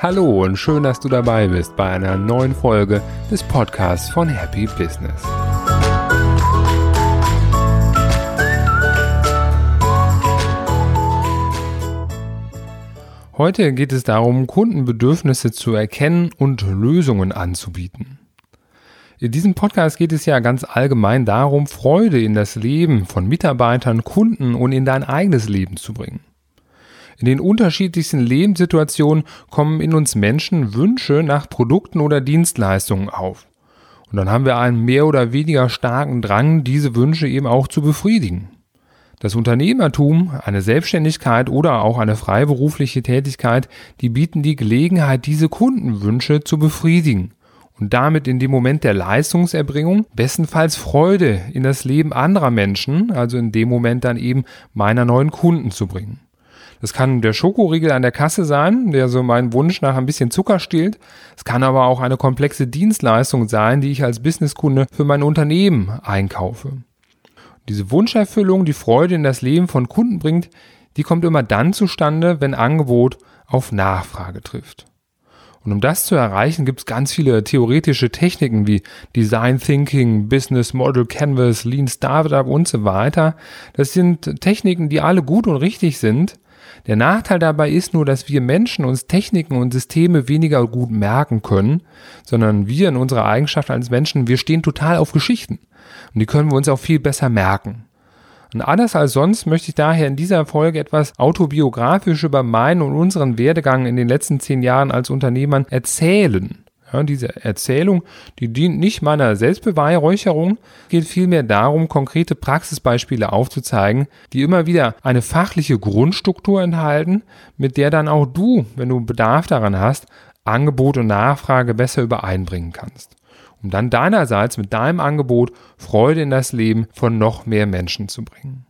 Hallo und schön, dass du dabei bist bei einer neuen Folge des Podcasts von Happy Business. Heute geht es darum, Kundenbedürfnisse zu erkennen und Lösungen anzubieten. In diesem Podcast geht es ja ganz allgemein darum, Freude in das Leben von Mitarbeitern, Kunden und in dein eigenes Leben zu bringen. In den unterschiedlichsten Lebenssituationen kommen in uns Menschen Wünsche nach Produkten oder Dienstleistungen auf. Und dann haben wir einen mehr oder weniger starken Drang, diese Wünsche eben auch zu befriedigen. Das Unternehmertum, eine Selbstständigkeit oder auch eine freiberufliche Tätigkeit, die bieten die Gelegenheit, diese Kundenwünsche zu befriedigen und damit in dem Moment der Leistungserbringung bestenfalls Freude in das Leben anderer Menschen, also in dem Moment dann eben meiner neuen Kunden zu bringen. Das kann der Schokoriegel an der Kasse sein, der so meinen Wunsch nach ein bisschen Zucker stillt. Es kann aber auch eine komplexe Dienstleistung sein, die ich als Businesskunde für mein Unternehmen einkaufe. Diese Wunscherfüllung, die Freude in das Leben von Kunden bringt, die kommt immer dann zustande, wenn Angebot auf Nachfrage trifft. Und um das zu erreichen, gibt es ganz viele theoretische Techniken wie Design Thinking, Business Model Canvas, Lean Startup und so weiter. Das sind Techniken, die alle gut und richtig sind, der Nachteil dabei ist nur, dass wir Menschen uns Techniken und Systeme weniger gut merken können, sondern wir in unserer Eigenschaft als Menschen, wir stehen total auf Geschichten. Und die können wir uns auch viel besser merken. Und anders als sonst möchte ich daher in dieser Folge etwas autobiografisch über meinen und unseren Werdegang in den letzten zehn Jahren als Unternehmern erzählen. Ja, diese Erzählung, die dient nicht meiner Selbstbeweihräucherung, geht vielmehr darum, konkrete Praxisbeispiele aufzuzeigen, die immer wieder eine fachliche Grundstruktur enthalten, mit der dann auch du, wenn du Bedarf daran hast, Angebot und Nachfrage besser übereinbringen kannst. Um dann deinerseits mit deinem Angebot Freude in das Leben von noch mehr Menschen zu bringen.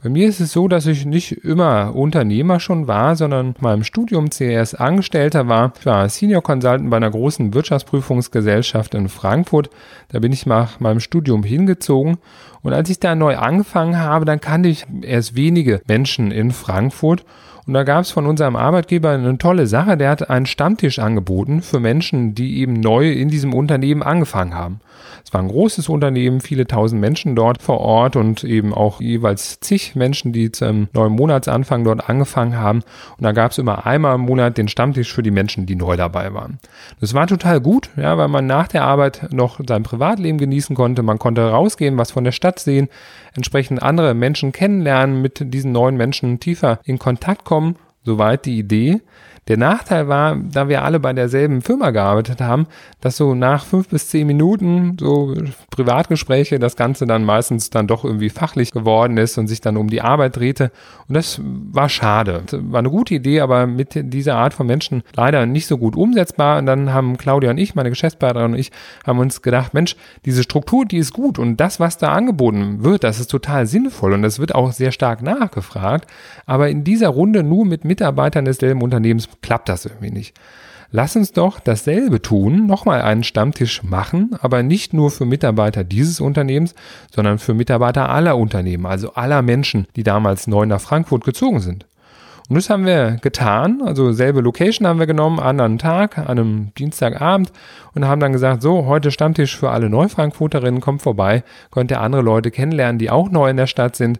Bei mir ist es so, dass ich nicht immer Unternehmer schon war, sondern in meinem Studium CS Angestellter war. Ich war Senior Consultant bei einer großen Wirtschaftsprüfungsgesellschaft in Frankfurt. Da bin ich nach meinem Studium hingezogen. Und als ich da neu angefangen habe, dann kannte ich erst wenige Menschen in Frankfurt. Und da gab es von unserem Arbeitgeber eine tolle Sache. Der hat einen Stammtisch angeboten für Menschen, die eben neu in diesem Unternehmen angefangen haben. Es war ein großes Unternehmen, viele tausend Menschen dort vor Ort und eben auch jeweils zig Menschen, die zum neuen Monatsanfang dort angefangen haben. Und da gab es immer einmal im Monat den Stammtisch für die Menschen, die neu dabei waren. Das war total gut, ja, weil man nach der Arbeit noch sein Privatleben genießen konnte. Man konnte rausgehen, was von der Stadt sehen, entsprechend andere Menschen kennenlernen, mit diesen neuen Menschen tiefer in Kontakt kommen. Soweit die Idee. Der Nachteil war, da wir alle bei derselben Firma gearbeitet haben, dass so nach fünf bis zehn Minuten so Privatgespräche das Ganze dann meistens dann doch irgendwie fachlich geworden ist und sich dann um die Arbeit drehte. Und das war schade. War eine gute Idee, aber mit dieser Art von Menschen leider nicht so gut umsetzbar. Und dann haben Claudia und ich, meine Geschäftspartnerin und ich, haben uns gedacht, Mensch, diese Struktur, die ist gut und das, was da angeboten wird, das ist total sinnvoll und das wird auch sehr stark nachgefragt. Aber in dieser Runde nur mit Mitarbeitern desselben Unternehmens klappt das irgendwie nicht. Lass uns doch dasselbe tun, nochmal einen Stammtisch machen, aber nicht nur für Mitarbeiter dieses Unternehmens, sondern für Mitarbeiter aller Unternehmen, also aller Menschen, die damals neu nach Frankfurt gezogen sind. Und das haben wir getan, also selbe Location haben wir genommen, anderen Tag, an einem Dienstagabend und haben dann gesagt, so, heute Stammtisch für alle Neufrankfurterinnen, kommt vorbei, könnt ihr andere Leute kennenlernen, die auch neu in der Stadt sind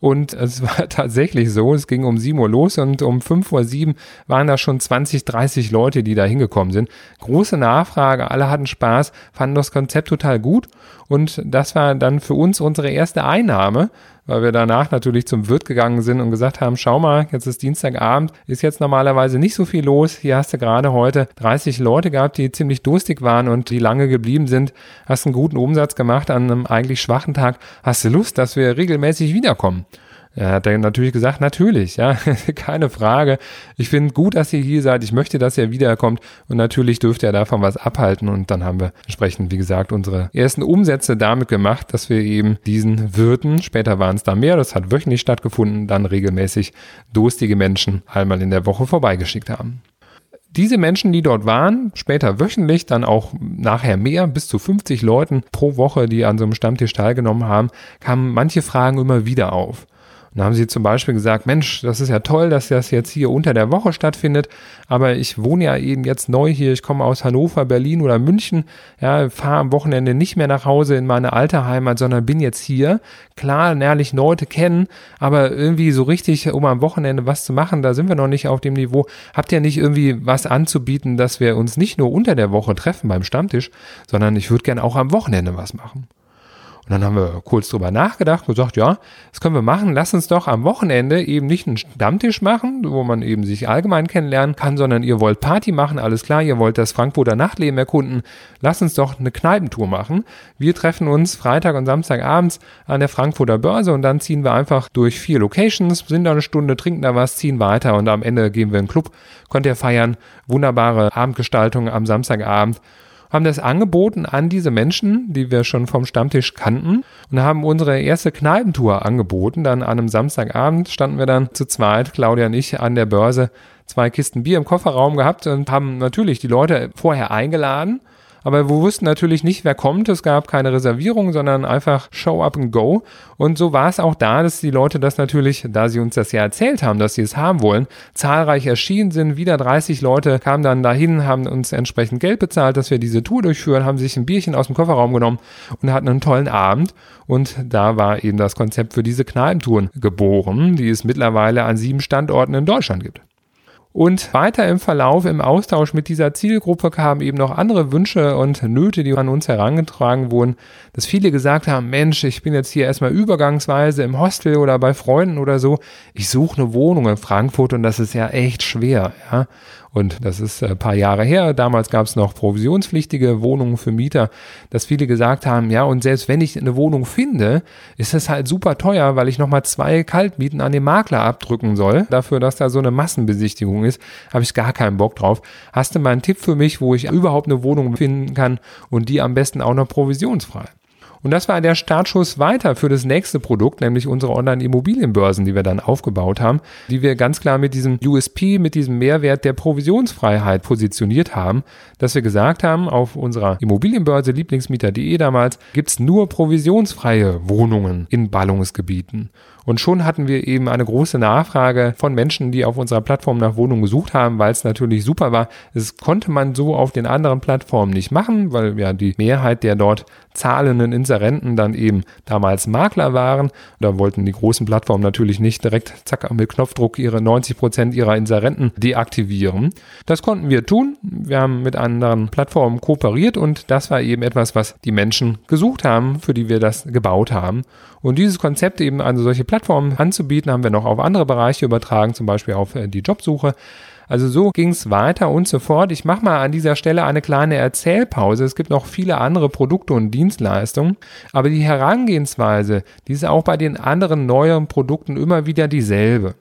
und es war tatsächlich so, es ging um 7 Uhr los und um 5 Uhr 7 waren da schon 20, 30 Leute, die da hingekommen sind. Große Nachfrage, alle hatten Spaß, fanden das Konzept total gut und das war dann für uns unsere erste Einnahme, weil wir danach natürlich zum Wirt gegangen sind und gesagt haben, schau mal, jetzt ist Dienstagabend, ist jetzt normalerweise nicht so viel los. Hier hast du gerade heute 30 Leute gehabt, die ziemlich durstig waren und die lange geblieben sind. Hast einen guten Umsatz gemacht an einem eigentlich schwachen Tag. Hast du Lust, dass wir regelmäßig wiederkommen? Er hat dann natürlich gesagt, natürlich, ja, keine Frage. Ich finde gut, dass ihr hier seid. Ich möchte, dass ihr wiederkommt. Und natürlich dürft ihr davon was abhalten. Und dann haben wir entsprechend, wie gesagt, unsere ersten Umsätze damit gemacht, dass wir eben diesen Wirten, später waren es da mehr, das hat wöchentlich stattgefunden, dann regelmäßig durstige Menschen einmal in der Woche vorbeigeschickt haben. Diese Menschen, die dort waren, später wöchentlich, dann auch nachher mehr, bis zu 50 Leuten pro Woche, die an so einem Stammtisch teilgenommen haben, kamen manche Fragen immer wieder auf. Und da haben sie zum Beispiel gesagt, Mensch, das ist ja toll, dass das jetzt hier unter der Woche stattfindet, aber ich wohne ja eben jetzt neu hier, ich komme aus Hannover, Berlin oder München, ja, fahre am Wochenende nicht mehr nach Hause in meine alte Heimat, sondern bin jetzt hier. Klar, nährlich Leute kennen, aber irgendwie so richtig, um am Wochenende was zu machen, da sind wir noch nicht auf dem Niveau. Habt ihr nicht irgendwie was anzubieten, dass wir uns nicht nur unter der Woche treffen beim Stammtisch, sondern ich würde gerne auch am Wochenende was machen? Und dann haben wir kurz drüber nachgedacht und gesagt, ja, das können wir machen. Lass uns doch am Wochenende eben nicht einen Stammtisch machen, wo man eben sich allgemein kennenlernen kann, sondern ihr wollt Party machen, alles klar, ihr wollt das Frankfurter Nachtleben erkunden. Lass uns doch eine Kneipentour machen. Wir treffen uns Freitag und Samstagabends an der Frankfurter Börse und dann ziehen wir einfach durch vier Locations, sind da eine Stunde, trinken da was, ziehen weiter und am Ende gehen wir in den Club, könnt ihr feiern. Wunderbare Abendgestaltung am Samstagabend haben das angeboten an diese Menschen, die wir schon vom Stammtisch kannten und haben unsere erste Kneipentour angeboten. Dann an einem Samstagabend standen wir dann zu zweit, Claudia und ich, an der Börse, zwei Kisten Bier im Kofferraum gehabt und haben natürlich die Leute vorher eingeladen aber wir wussten natürlich nicht, wer kommt. Es gab keine Reservierung, sondern einfach Show up and go. Und so war es auch da, dass die Leute das natürlich, da sie uns das ja erzählt haben, dass sie es haben wollen, zahlreich erschienen sind. Wieder 30 Leute kamen dann dahin, haben uns entsprechend Geld bezahlt, dass wir diese Tour durchführen, haben sich ein Bierchen aus dem Kofferraum genommen und hatten einen tollen Abend. Und da war eben das Konzept für diese Kneipentouren geboren, die es mittlerweile an sieben Standorten in Deutschland gibt. Und weiter im Verlauf, im Austausch mit dieser Zielgruppe kamen eben noch andere Wünsche und Nöte, die an uns herangetragen wurden, dass viele gesagt haben, Mensch, ich bin jetzt hier erstmal übergangsweise im Hostel oder bei Freunden oder so. Ich suche eine Wohnung in Frankfurt und das ist ja echt schwer, ja. Und das ist ein paar Jahre her. Damals gab es noch provisionspflichtige Wohnungen für Mieter, dass viele gesagt haben, ja, und selbst wenn ich eine Wohnung finde, ist es halt super teuer, weil ich nochmal zwei Kaltmieten an den Makler abdrücken soll. Dafür, dass da so eine Massenbesichtigung ist, habe ich gar keinen Bock drauf. Hast du mal einen Tipp für mich, wo ich überhaupt eine Wohnung finden kann und die am besten auch noch provisionsfrei? Und das war der Startschuss weiter für das nächste Produkt, nämlich unsere Online-Immobilienbörsen, die wir dann aufgebaut haben, die wir ganz klar mit diesem USP, mit diesem Mehrwert der Provisionsfreiheit positioniert haben, dass wir gesagt haben, auf unserer Immobilienbörse lieblingsmieter.de damals gibt's nur provisionsfreie Wohnungen in Ballungsgebieten. Und schon hatten wir eben eine große Nachfrage von Menschen, die auf unserer Plattform nach Wohnungen gesucht haben, weil es natürlich super war. Es konnte man so auf den anderen Plattformen nicht machen, weil ja die Mehrheit der dort zahlenden Inserenten dann eben damals Makler waren. Da wollten die großen Plattformen natürlich nicht direkt zack mit Knopfdruck ihre 90 Prozent ihrer Inserenten deaktivieren. Das konnten wir tun. Wir haben mit anderen Plattformen kooperiert und das war eben etwas, was die Menschen gesucht haben, für die wir das gebaut haben. Und dieses Konzept eben an solche Plattformen anzubieten, haben wir noch auf andere Bereiche übertragen, zum Beispiel auf äh, die Jobsuche. Also so ging es weiter und so fort. Ich mache mal an dieser Stelle eine kleine Erzählpause. Es gibt noch viele andere Produkte und Dienstleistungen, aber die Herangehensweise, die ist auch bei den anderen neueren Produkten immer wieder dieselbe.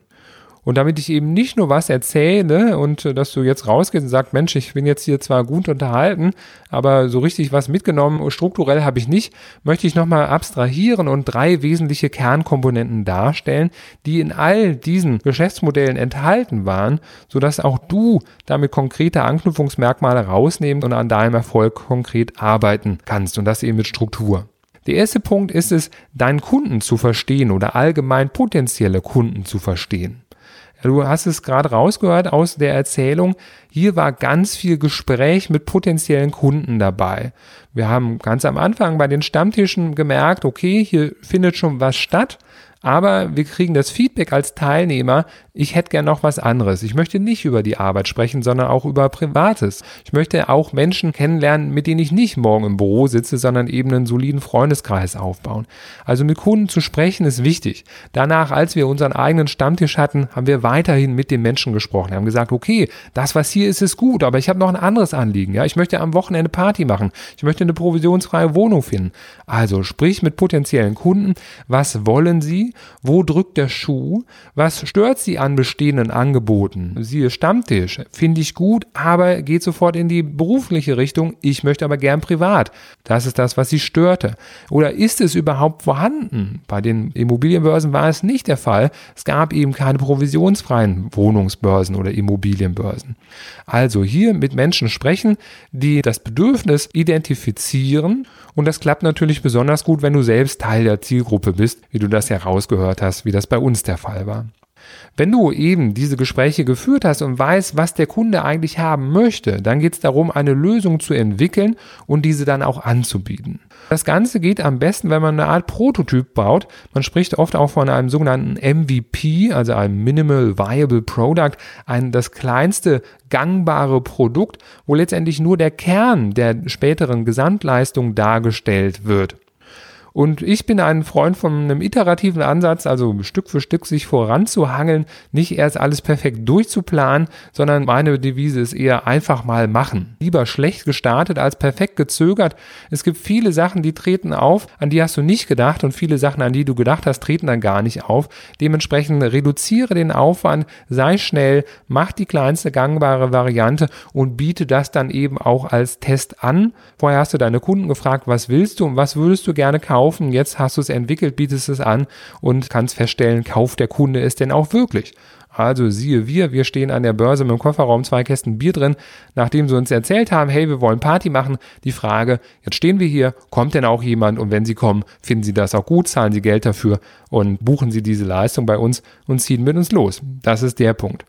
Und damit ich eben nicht nur was erzähle und äh, dass du jetzt rausgehst und sagst, Mensch, ich bin jetzt hier zwar gut unterhalten, aber so richtig was mitgenommen, strukturell habe ich nicht, möchte ich nochmal abstrahieren und drei wesentliche Kernkomponenten darstellen, die in all diesen Geschäftsmodellen enthalten waren, sodass auch du damit konkrete Anknüpfungsmerkmale rausnehmen und an deinem Erfolg konkret arbeiten kannst und das eben mit Struktur. Der erste Punkt ist es, deinen Kunden zu verstehen oder allgemein potenzielle Kunden zu verstehen. Du hast es gerade rausgehört aus der Erzählung. Hier war ganz viel Gespräch mit potenziellen Kunden dabei. Wir haben ganz am Anfang bei den Stammtischen gemerkt, okay, hier findet schon was statt. Aber wir kriegen das Feedback als Teilnehmer, ich hätte gern noch was anderes. Ich möchte nicht über die Arbeit sprechen, sondern auch über Privates. Ich möchte auch Menschen kennenlernen, mit denen ich nicht morgen im Büro sitze, sondern eben einen soliden Freundeskreis aufbauen. Also mit Kunden zu sprechen ist wichtig. Danach, als wir unseren eigenen Stammtisch hatten, haben wir weiterhin mit den Menschen gesprochen. Wir haben gesagt, okay, das, was hier ist, ist gut, aber ich habe noch ein anderes Anliegen. Ja, ich möchte am Wochenende Party machen. Ich möchte möchte eine provisionsfreie Wohnung finden. Also sprich mit potenziellen Kunden, was wollen sie, wo drückt der Schuh, was stört sie an bestehenden Angeboten. Siehe Stammtisch, finde ich gut, aber geht sofort in die berufliche Richtung, ich möchte aber gern privat. Das ist das, was sie störte. Oder ist es überhaupt vorhanden? Bei den Immobilienbörsen war es nicht der Fall. Es gab eben keine provisionsfreien Wohnungsbörsen oder Immobilienbörsen. Also hier mit Menschen sprechen, die das Bedürfnis identifizieren und das klappt natürlich besonders gut, wenn du selbst Teil der Zielgruppe bist, wie du das ja rausgehört hast, wie das bei uns der Fall war. Wenn du eben diese Gespräche geführt hast und weißt, was der Kunde eigentlich haben möchte, dann geht es darum, eine Lösung zu entwickeln und diese dann auch anzubieten. Das Ganze geht am besten, wenn man eine Art Prototyp baut. Man spricht oft auch von einem sogenannten MVP, also einem Minimal Viable Product, ein das kleinste gangbare Produkt, wo letztendlich nur der Kern der späteren Gesamtleistung dargestellt wird. Und ich bin ein Freund von einem iterativen Ansatz, also Stück für Stück sich voranzuhangeln, nicht erst alles perfekt durchzuplanen, sondern meine Devise ist eher einfach mal machen. Lieber schlecht gestartet als perfekt gezögert. Es gibt viele Sachen, die treten auf, an die hast du nicht gedacht und viele Sachen, an die du gedacht hast, treten dann gar nicht auf. Dementsprechend reduziere den Aufwand, sei schnell, mach die kleinste gangbare Variante und biete das dann eben auch als Test an. Vorher hast du deine Kunden gefragt, was willst du und was würdest du gerne kaufen? Kaufen. Jetzt hast du es entwickelt, bietest es an und kannst feststellen, kauft der Kunde es denn auch wirklich. Also siehe wir, wir stehen an der Börse mit dem Kofferraum zwei Kästen Bier drin, nachdem sie uns erzählt haben, hey, wir wollen Party machen. Die Frage, jetzt stehen wir hier, kommt denn auch jemand? Und wenn sie kommen, finden sie das auch gut, zahlen sie Geld dafür und buchen sie diese Leistung bei uns und ziehen mit uns los. Das ist der Punkt.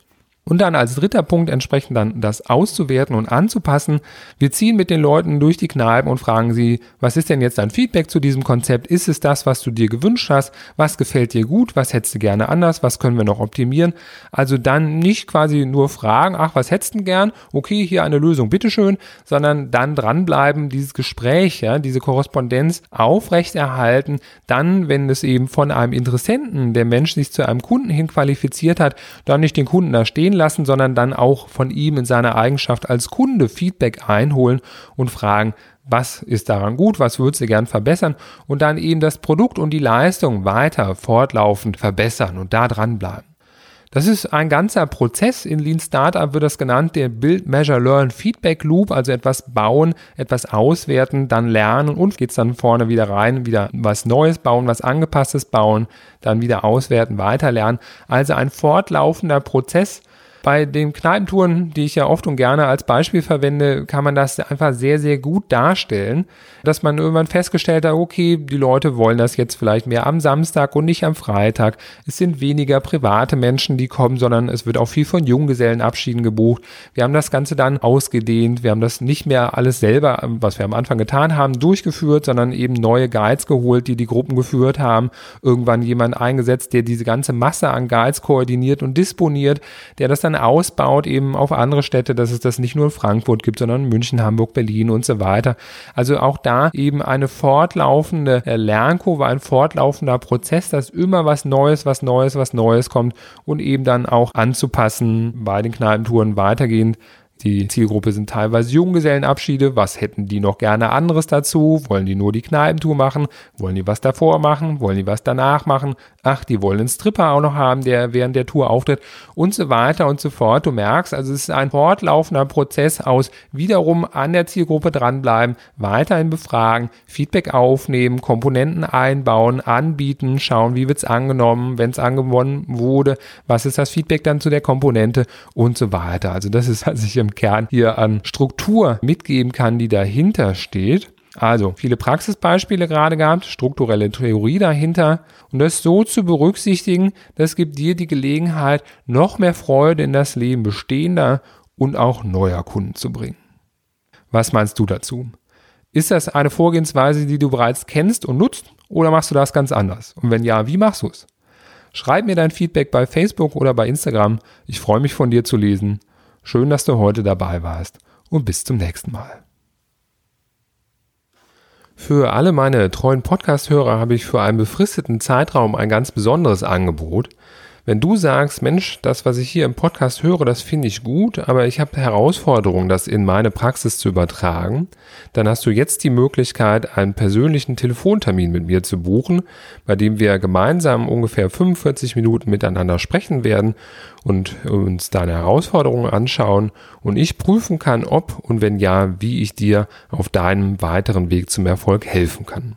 Und dann als dritter Punkt entsprechend dann das auszuwerten und anzupassen. Wir ziehen mit den Leuten durch die Kneipen und fragen sie, was ist denn jetzt dein Feedback zu diesem Konzept? Ist es das, was du dir gewünscht hast? Was gefällt dir gut? Was hättest du gerne anders? Was können wir noch optimieren? Also dann nicht quasi nur fragen, ach, was hättest du gern? Okay, hier eine Lösung, bitteschön, sondern dann dranbleiben, dieses Gespräch, ja, diese Korrespondenz aufrechterhalten. Dann, wenn es eben von einem Interessenten, der Mensch sich zu einem Kunden hin qualifiziert hat, dann nicht den Kunden da stehen lassen, sondern dann auch von ihm in seiner Eigenschaft als Kunde Feedback einholen und fragen, was ist daran gut, was würdest du gern verbessern und dann eben das Produkt und die Leistung weiter fortlaufend verbessern und da dranbleiben. Das ist ein ganzer Prozess. In Lean Startup wird das genannt, der Build, Measure, Learn, Feedback Loop, also etwas bauen, etwas auswerten, dann lernen und geht's dann vorne wieder rein, wieder was Neues bauen, was Angepasstes bauen, dann wieder auswerten, weiter lernen. Also ein fortlaufender Prozess, bei den Kneipentouren, die ich ja oft und gerne als Beispiel verwende, kann man das einfach sehr, sehr gut darstellen, dass man irgendwann festgestellt hat, okay, die Leute wollen das jetzt vielleicht mehr am Samstag und nicht am Freitag. Es sind weniger private Menschen, die kommen, sondern es wird auch viel von Junggesellenabschieden gebucht. Wir haben das Ganze dann ausgedehnt. Wir haben das nicht mehr alles selber, was wir am Anfang getan haben, durchgeführt, sondern eben neue Guides geholt, die die Gruppen geführt haben. Irgendwann jemand eingesetzt, der diese ganze Masse an Guides koordiniert und disponiert, der das dann dann ausbaut eben auf andere Städte, dass es das nicht nur in Frankfurt gibt, sondern München, Hamburg, Berlin und so weiter. Also auch da eben eine fortlaufende Lernkurve, ein fortlaufender Prozess, dass immer was Neues, was Neues, was Neues kommt und eben dann auch anzupassen bei den Kneipentouren weitergehend die Zielgruppe sind teilweise Junggesellenabschiede. Was hätten die noch gerne anderes dazu? Wollen die nur die Kneipentour machen? Wollen die was davor machen? Wollen die was danach machen? Ach, die wollen einen Stripper auch noch haben, der während der Tour auftritt und so weiter und so fort. Du merkst, also es ist ein fortlaufender Prozess aus wiederum an der Zielgruppe dranbleiben, weiterhin befragen, Feedback aufnehmen, Komponenten einbauen, anbieten, schauen, wie wird's angenommen, wenn es angewonnen wurde, was ist das Feedback dann zu der Komponente und so weiter. Also das ist, was ich Kern hier an Struktur mitgeben kann, die dahinter steht. Also viele Praxisbeispiele gerade gehabt, strukturelle Theorie dahinter und das so zu berücksichtigen, das gibt dir die Gelegenheit, noch mehr Freude in das Leben bestehender und auch neuer Kunden zu bringen. Was meinst du dazu? Ist das eine Vorgehensweise, die du bereits kennst und nutzt oder machst du das ganz anders? Und wenn ja, wie machst du es? Schreib mir dein Feedback bei Facebook oder bei Instagram. Ich freue mich von dir zu lesen. Schön, dass du heute dabei warst und bis zum nächsten Mal. Für alle meine treuen Podcast-Hörer habe ich für einen befristeten Zeitraum ein ganz besonderes Angebot. Wenn du sagst, Mensch, das, was ich hier im Podcast höre, das finde ich gut, aber ich habe Herausforderungen, das in meine Praxis zu übertragen, dann hast du jetzt die Möglichkeit, einen persönlichen Telefontermin mit mir zu buchen, bei dem wir gemeinsam ungefähr 45 Minuten miteinander sprechen werden und uns deine Herausforderungen anschauen und ich prüfen kann, ob und wenn ja, wie ich dir auf deinem weiteren Weg zum Erfolg helfen kann.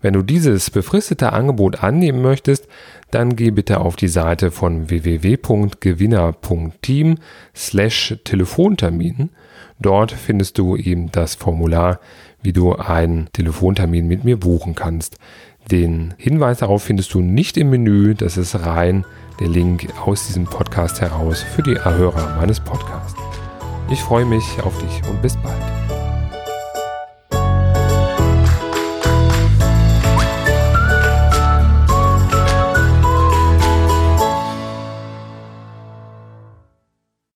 Wenn du dieses befristete Angebot annehmen möchtest, dann geh bitte auf die Seite von www.gewinner.team slash Telefontermin. Dort findest du eben das Formular, wie du einen Telefontermin mit mir buchen kannst. Den Hinweis darauf findest du nicht im Menü, das ist rein der Link aus diesem Podcast heraus für die Erhörer meines Podcasts. Ich freue mich auf dich und bis bald.